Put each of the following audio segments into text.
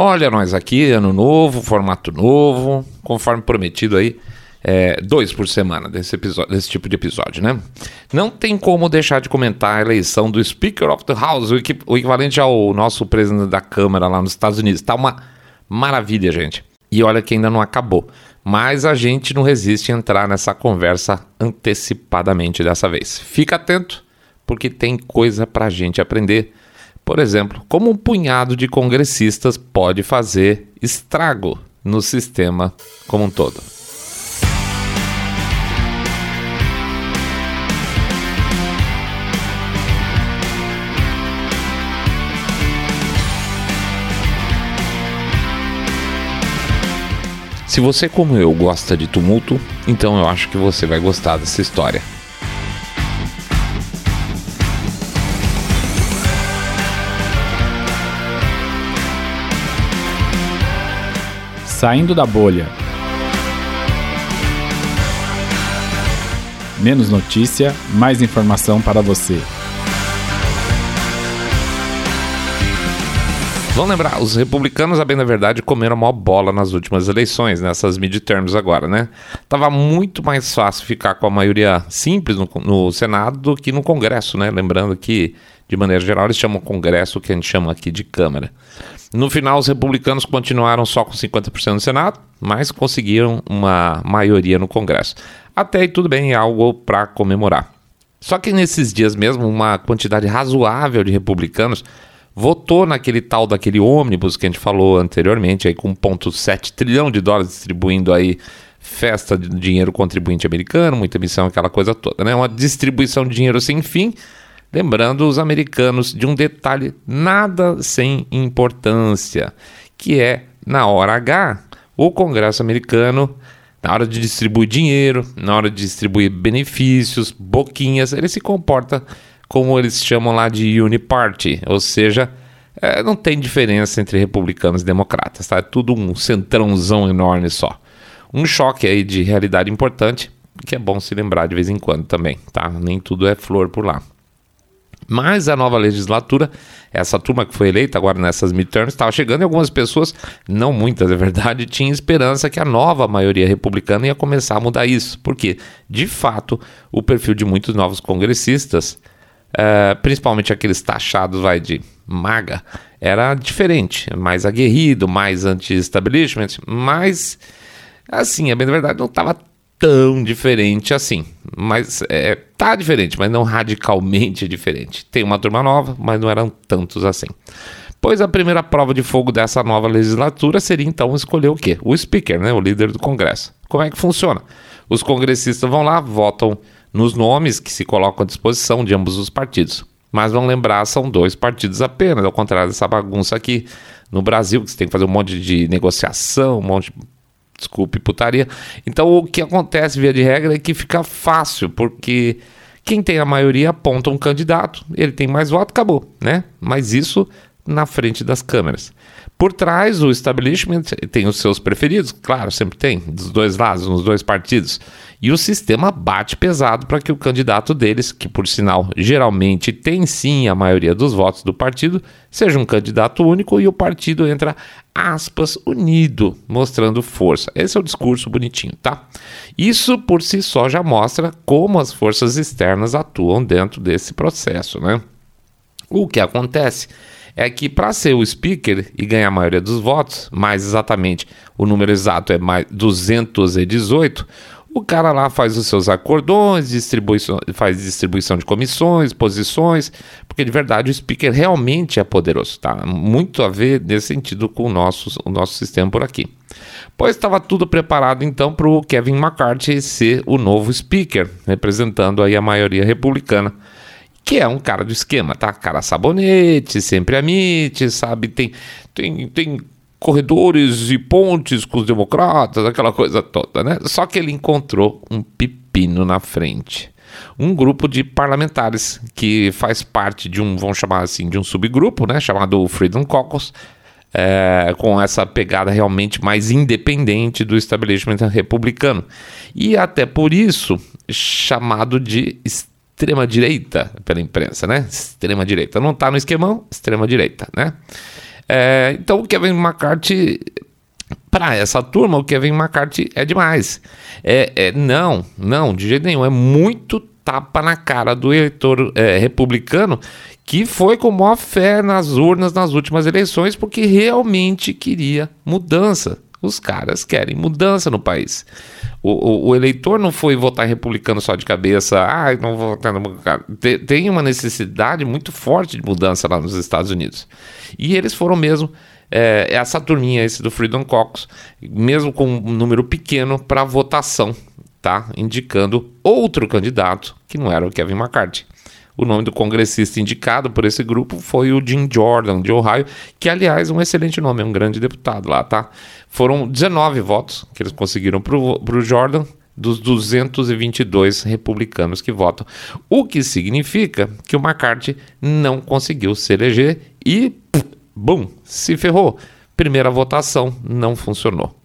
Olha nós aqui, ano novo, formato novo, conforme prometido aí, é, dois por semana desse, episódio, desse tipo de episódio, né? Não tem como deixar de comentar a eleição do Speaker of the House, o, o equivalente ao nosso presidente da Câmara lá nos Estados Unidos. Tá uma maravilha, gente. E olha que ainda não acabou. Mas a gente não resiste a entrar nessa conversa antecipadamente dessa vez. Fica atento, porque tem coisa pra gente aprender por exemplo, como um punhado de congressistas pode fazer estrago no sistema como um todo. Se você, como eu, gosta de tumulto, então eu acho que você vai gostar dessa história. Saindo da bolha. Menos notícia, mais informação para você. Vamos lembrar, os republicanos, a bem da verdade, comeram maior bola nas últimas eleições, nessas midterms agora, né? Tava muito mais fácil ficar com a maioria simples no, no Senado do que no Congresso, né? Lembrando que, de maneira geral, eles chamam Congresso, que a gente chama aqui de Câmara. No final, os republicanos continuaram só com 50% no Senado, mas conseguiram uma maioria no Congresso. Até aí tudo bem, é algo para comemorar. Só que nesses dias mesmo, uma quantidade razoável de republicanos votou naquele tal daquele ônibus que a gente falou anteriormente, aí com 1,7 trilhão de dólares distribuindo aí festa de dinheiro contribuinte americano, muita emissão, aquela coisa toda, né? Uma distribuição de dinheiro sem fim Lembrando os americanos de um detalhe nada sem importância, que é na hora H, o Congresso americano, na hora de distribuir dinheiro, na hora de distribuir benefícios, boquinhas, ele se comporta como eles chamam lá de uniparty, ou seja, é, não tem diferença entre republicanos e democratas, tá? É tudo um centrãozão enorme só. Um choque aí de realidade importante, que é bom se lembrar de vez em quando também, tá? Nem tudo é flor por lá. Mas a nova legislatura, essa turma que foi eleita agora nessas midterms, estava chegando e algumas pessoas, não muitas é verdade, tinham esperança que a nova maioria republicana ia começar a mudar isso. Porque, de fato, o perfil de muitos novos congressistas, é, principalmente aqueles taxados vai, de maga, era diferente, mais aguerrido, mais anti-establishment, mas, assim, é bem verdade, não estava tão diferente assim. Mas é, tá diferente, mas não radicalmente diferente. Tem uma turma nova, mas não eram tantos assim. Pois a primeira prova de fogo dessa nova legislatura seria então escolher o quê? O speaker, né? o líder do Congresso. Como é que funciona? Os congressistas vão lá, votam nos nomes que se colocam à disposição de ambos os partidos. Mas vão lembrar, são dois partidos apenas, ao contrário dessa bagunça aqui no Brasil, que você tem que fazer um monte de negociação, um monte de desculpe, putaria. Então o que acontece, via de regra, é que fica fácil, porque quem tem a maioria aponta um candidato, ele tem mais voto, acabou, né? Mas isso na frente das câmeras. Por trás, o establishment tem os seus preferidos, claro, sempre tem, dos dois lados, nos dois partidos. E o sistema bate pesado para que o candidato deles, que por sinal geralmente tem sim a maioria dos votos do partido, seja um candidato único e o partido entra, aspas, unido, mostrando força. Esse é o discurso bonitinho, tá? Isso por si só já mostra como as forças externas atuam dentro desse processo, né? O que acontece é que para ser o speaker e ganhar a maioria dos votos, mais exatamente o número exato é mais 218, o cara lá faz os seus acordões, distribuição, faz distribuição de comissões, posições, porque de verdade o speaker realmente é poderoso, tá? Muito a ver nesse sentido com o nosso, o nosso sistema por aqui. Pois estava tudo preparado então para o Kevin McCarthy ser o novo speaker, representando aí a maioria republicana que é um cara do esquema, tá? Cara sabonete, sempre amite, sabe? Tem, tem, tem corredores e pontes com os democratas, aquela coisa toda, né? Só que ele encontrou um pepino na frente. Um grupo de parlamentares que faz parte de um, vamos chamar assim, de um subgrupo, né? Chamado Freedom Caucus, é, com essa pegada realmente mais independente do establishment republicano. E até por isso, chamado de extrema-direita pela imprensa, né? Extrema-direita. Não está no esquemão, extrema-direita, né? É, então o Kevin McCarthy para essa turma, o Kevin McCarthy é demais. É, é, não, não, de jeito nenhum. É muito tapa na cara do eleitor é, republicano que foi com maior fé nas urnas nas últimas eleições porque realmente queria mudança. Os caras querem mudança no país. O, o, o, eleitor não foi votar republicano só de cabeça, ah, não vou votar Tem uma necessidade muito forte de mudança lá nos Estados Unidos. E eles foram mesmo é, essa turminha esse do Freedom Caucus, mesmo com um número pequeno para votação, tá? Indicando outro candidato que não era o Kevin McCarthy. O nome do congressista indicado por esse grupo foi o Jim Jordan, de Ohio, que, aliás, é um excelente nome, é um grande deputado lá, tá? Foram 19 votos que eles conseguiram para o Jordan, dos 222 republicanos que votam. O que significa que o McCarthy não conseguiu se eleger e Bum, se ferrou. Primeira votação não funcionou.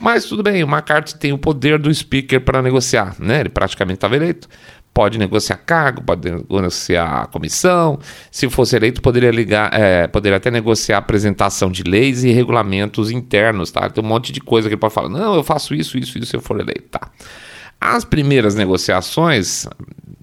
Mas tudo bem, o McCarthy tem o poder do speaker para negociar, né? Ele praticamente estava eleito. Pode negociar cargo, pode negociar comissão. Se fosse eleito, poderia ligar, é, poderia até negociar apresentação de leis e regulamentos internos, tá? Tem um monte de coisa que ele pode falar. Não, eu faço isso, isso, isso se eu for eleito, tá? As primeiras negociações,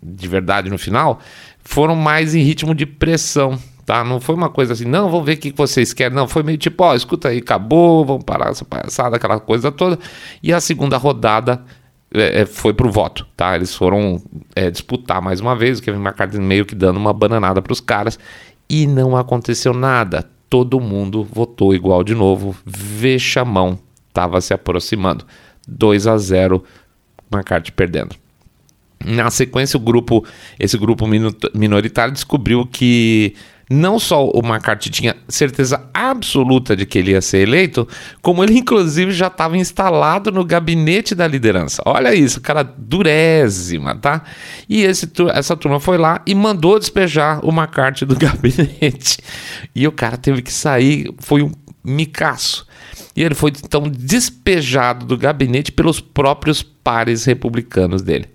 de verdade no final, foram mais em ritmo de pressão tá? Não foi uma coisa assim, não, vamos ver o que vocês querem. Não, foi meio tipo, ó, escuta aí, acabou, vamos parar essa palhaçada, aquela coisa toda. E a segunda rodada é, é foi pro voto, tá? Eles foram é, disputar mais uma vez, o Kevin McCarthy meio que dando uma bananada pros caras. E não aconteceu nada. Todo mundo votou igual de novo. Vexamão estava se aproximando. 2 a 0 McCarthy perdendo. Na sequência, o grupo, esse grupo minoritário descobriu que não só o McCarthy tinha certeza absoluta de que ele ia ser eleito, como ele inclusive já estava instalado no gabinete da liderança. Olha isso, cara durésima, tá? E esse, essa turma foi lá e mandou despejar o McCarthy do gabinete. E o cara teve que sair, foi um micaço. E ele foi então despejado do gabinete pelos próprios pares republicanos dele.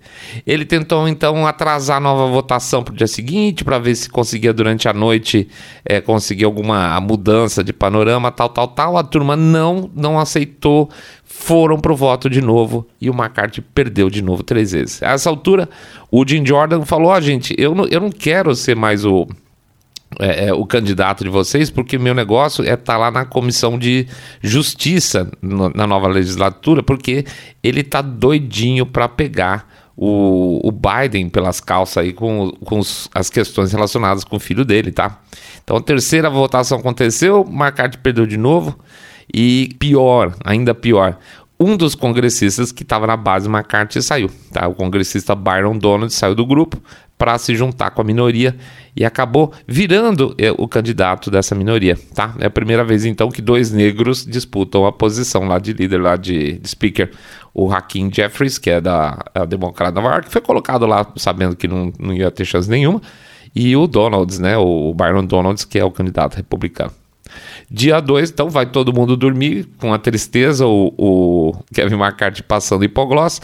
Ele tentou então atrasar a nova votação para o dia seguinte, para ver se conseguia durante a noite é, conseguir alguma mudança de panorama, tal, tal, tal. A turma não, não aceitou, foram para o voto de novo e o McCarthy perdeu de novo três vezes. A essa altura, o Jim Jordan falou: Ó, oh, gente, eu não, eu não quero ser mais o é, é, o candidato de vocês, porque meu negócio é estar tá lá na comissão de justiça no, na nova legislatura, porque ele tá doidinho para pegar o, o, Biden pelas calças aí com, com os, as questões relacionadas com o filho dele, tá? Então a terceira votação aconteceu, McCarthy perdeu de novo e pior, ainda pior, um dos congressistas que estava na base McCarthy saiu, tá? O congressista Byron Donald saiu do grupo para se juntar com a minoria e acabou virando é, o candidato dessa minoria, tá? É a primeira vez então que dois negros disputam a posição lá de líder, lá de, de speaker. O Hakeem Jeffries, que é da é democrata Nova York, foi colocado lá sabendo que não, não ia ter chance nenhuma, e o Donalds, né, o Byron Donalds, que é o candidato republicano. Dia 2, então vai todo mundo dormir com a tristeza, o, o Kevin McCarthy passando hipogloss.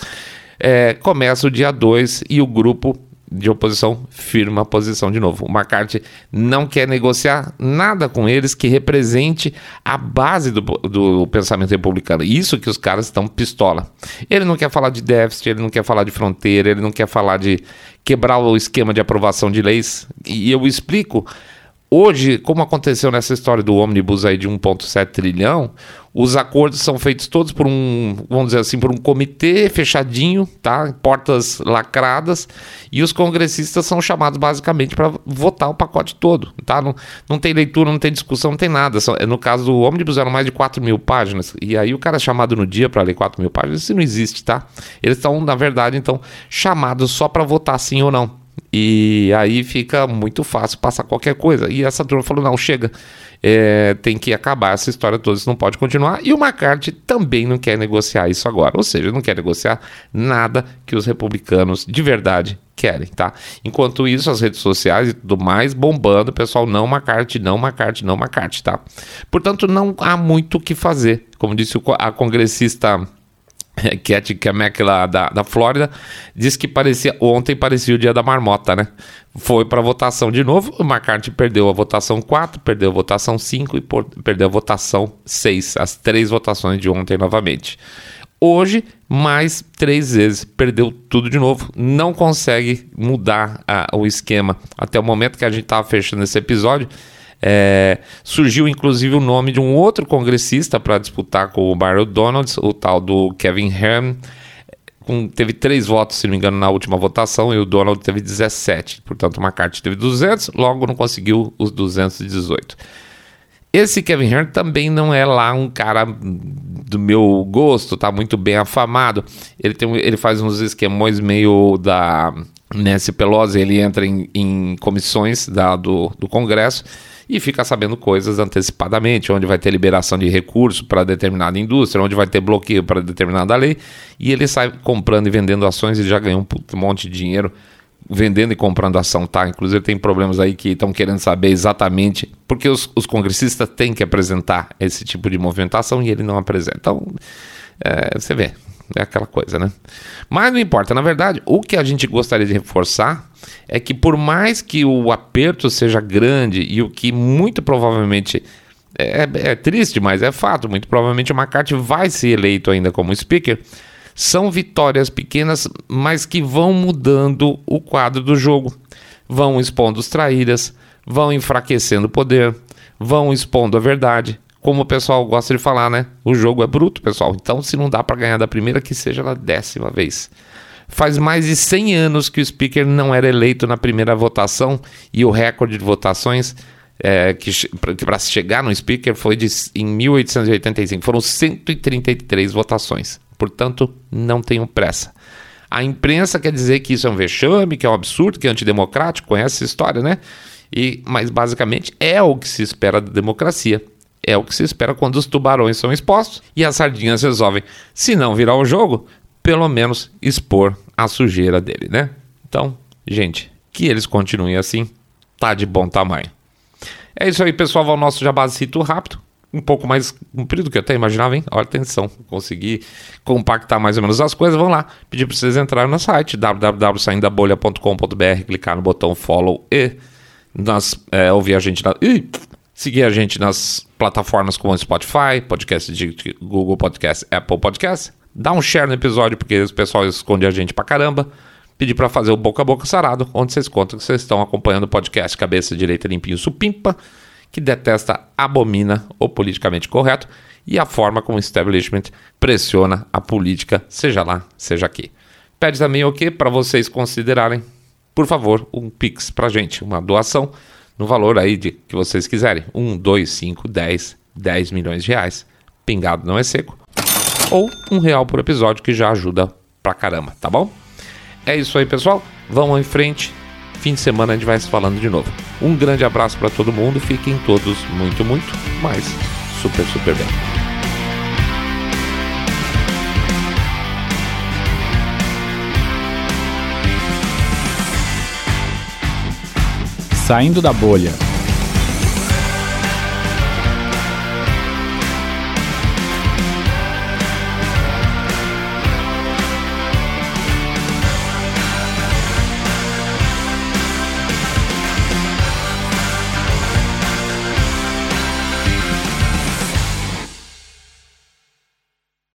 É, começa o dia 2 e o grupo de oposição firma a posição de novo. O McCarthy não quer negociar nada com eles que represente a base do, do pensamento republicano. Isso que os caras estão pistola. Ele não quer falar de déficit, ele não quer falar de fronteira, ele não quer falar de quebrar o esquema de aprovação de leis. E eu explico Hoje, como aconteceu nessa história do ônibus aí de 1,7 trilhão, os acordos são feitos todos por um, vamos dizer assim, por um comitê fechadinho, tá? Portas lacradas, e os congressistas são chamados basicamente para votar o pacote todo, tá? Não, não tem leitura, não tem discussão, não tem nada. No caso do ônibus eram mais de 4 mil páginas, e aí o cara é chamado no dia para ler 4 mil páginas, isso não existe, tá? Eles estão, na verdade, então, chamados só para votar sim ou não. E aí fica muito fácil passar qualquer coisa. E essa turma falou: não, chega, é, tem que acabar essa história toda, isso não pode continuar. E o McCarthy também não quer negociar isso agora. Ou seja, não quer negociar nada que os republicanos de verdade querem, tá? Enquanto isso, as redes sociais e tudo mais bombando, pessoal não McCarthy, não McCarthy, não McCarthy, tá? Portanto, não há muito o que fazer. Como disse a congressista Cat Kamek lá da, da Flórida, disse que parecia ontem parecia o dia da marmota, né? Foi para votação de novo, o McCarthy perdeu a votação 4, perdeu a votação 5 e por, perdeu a votação 6, as três votações de ontem novamente. Hoje, mais três vezes, perdeu tudo de novo, não consegue mudar a, o esquema. Até o momento que a gente estava fechando esse episódio, é, surgiu inclusive o nome de um outro congressista para disputar com o Barry Donalds, o tal do Kevin Hearn. Com, teve três votos, se não me engano, na última votação e o Donald teve 17. Portanto, McCarthy teve 200, logo não conseguiu os 218. Esse Kevin Hearn também não é lá um cara do meu gosto, tá muito bem afamado. Ele, tem, ele faz uns esquemões meio da Nancy Pelosi, ele entra em, em comissões da, do, do Congresso e fica sabendo coisas antecipadamente, onde vai ter liberação de recurso para determinada indústria, onde vai ter bloqueio para determinada lei, e ele sai comprando e vendendo ações e já ganhou um monte de dinheiro vendendo e comprando ação, tá? Inclusive tem problemas aí que estão querendo saber exatamente, porque os, os, congressistas têm que apresentar esse tipo de movimentação e ele não apresenta. Então, é, você vê, é aquela coisa, né? Mas não importa, na verdade, o que a gente gostaria de reforçar é que por mais que o aperto seja grande e o que muito provavelmente é, é triste, mas é fato, muito provavelmente o McCarthy vai ser eleito ainda como speaker, são vitórias pequenas, mas que vão mudando o quadro do jogo, vão expondo os traíras, vão enfraquecendo o poder, vão expondo a verdade, como o pessoal gosta de falar, né? O jogo é bruto, pessoal. Então, se não dá para ganhar da primeira, que seja na décima vez. Faz mais de 100 anos que o speaker não era eleito na primeira votação e o recorde de votações é, que, para chegar no speaker foi de, em 1885. Foram 133 votações. Portanto, não tenham pressa. A imprensa quer dizer que isso é um vexame, que é um absurdo, que é antidemocrático, conhece essa história, né? E, mas basicamente é o que se espera da democracia. É o que se espera quando os tubarões são expostos e as sardinhas resolvem, se não virar o jogo, pelo menos expor a sujeira dele, né? Então, gente, que eles continuem assim, tá de bom tamanho. É isso aí, pessoal. Vai o nosso jabazito rápido. Um pouco mais comprido que eu até imaginava, hein? Olha, atenção. Consegui compactar mais ou menos as coisas. Vamos lá. Pedir para vocês entrarem no site www.saindabolha.com.br, clicar no botão follow e nas, é, ouvir a gente na, ih, seguir a gente nas plataformas como Spotify, podcast de Google Podcast, Apple Podcast. Dá um share no episódio, porque o pessoal esconde a gente pra caramba. Pedir para fazer o boca a boca sarado, onde vocês contam que vocês estão acompanhando o podcast Cabeça Direita Limpinho Supimpa, que detesta, abomina o politicamente correto e a forma como o establishment pressiona a política, seja lá, seja aqui. Pede também o que para vocês considerarem, por favor, um Pix pra gente, uma doação no valor aí de que vocês quiserem. 1, 2, 5, 10, 10 milhões de reais. Pingado não é seco ou um real por episódio, que já ajuda pra caramba, tá bom? É isso aí, pessoal. Vamos em frente. Fim de semana a gente vai se falando de novo. Um grande abraço para todo mundo. Fiquem todos muito, muito, mas super, super bem. Saindo da bolha.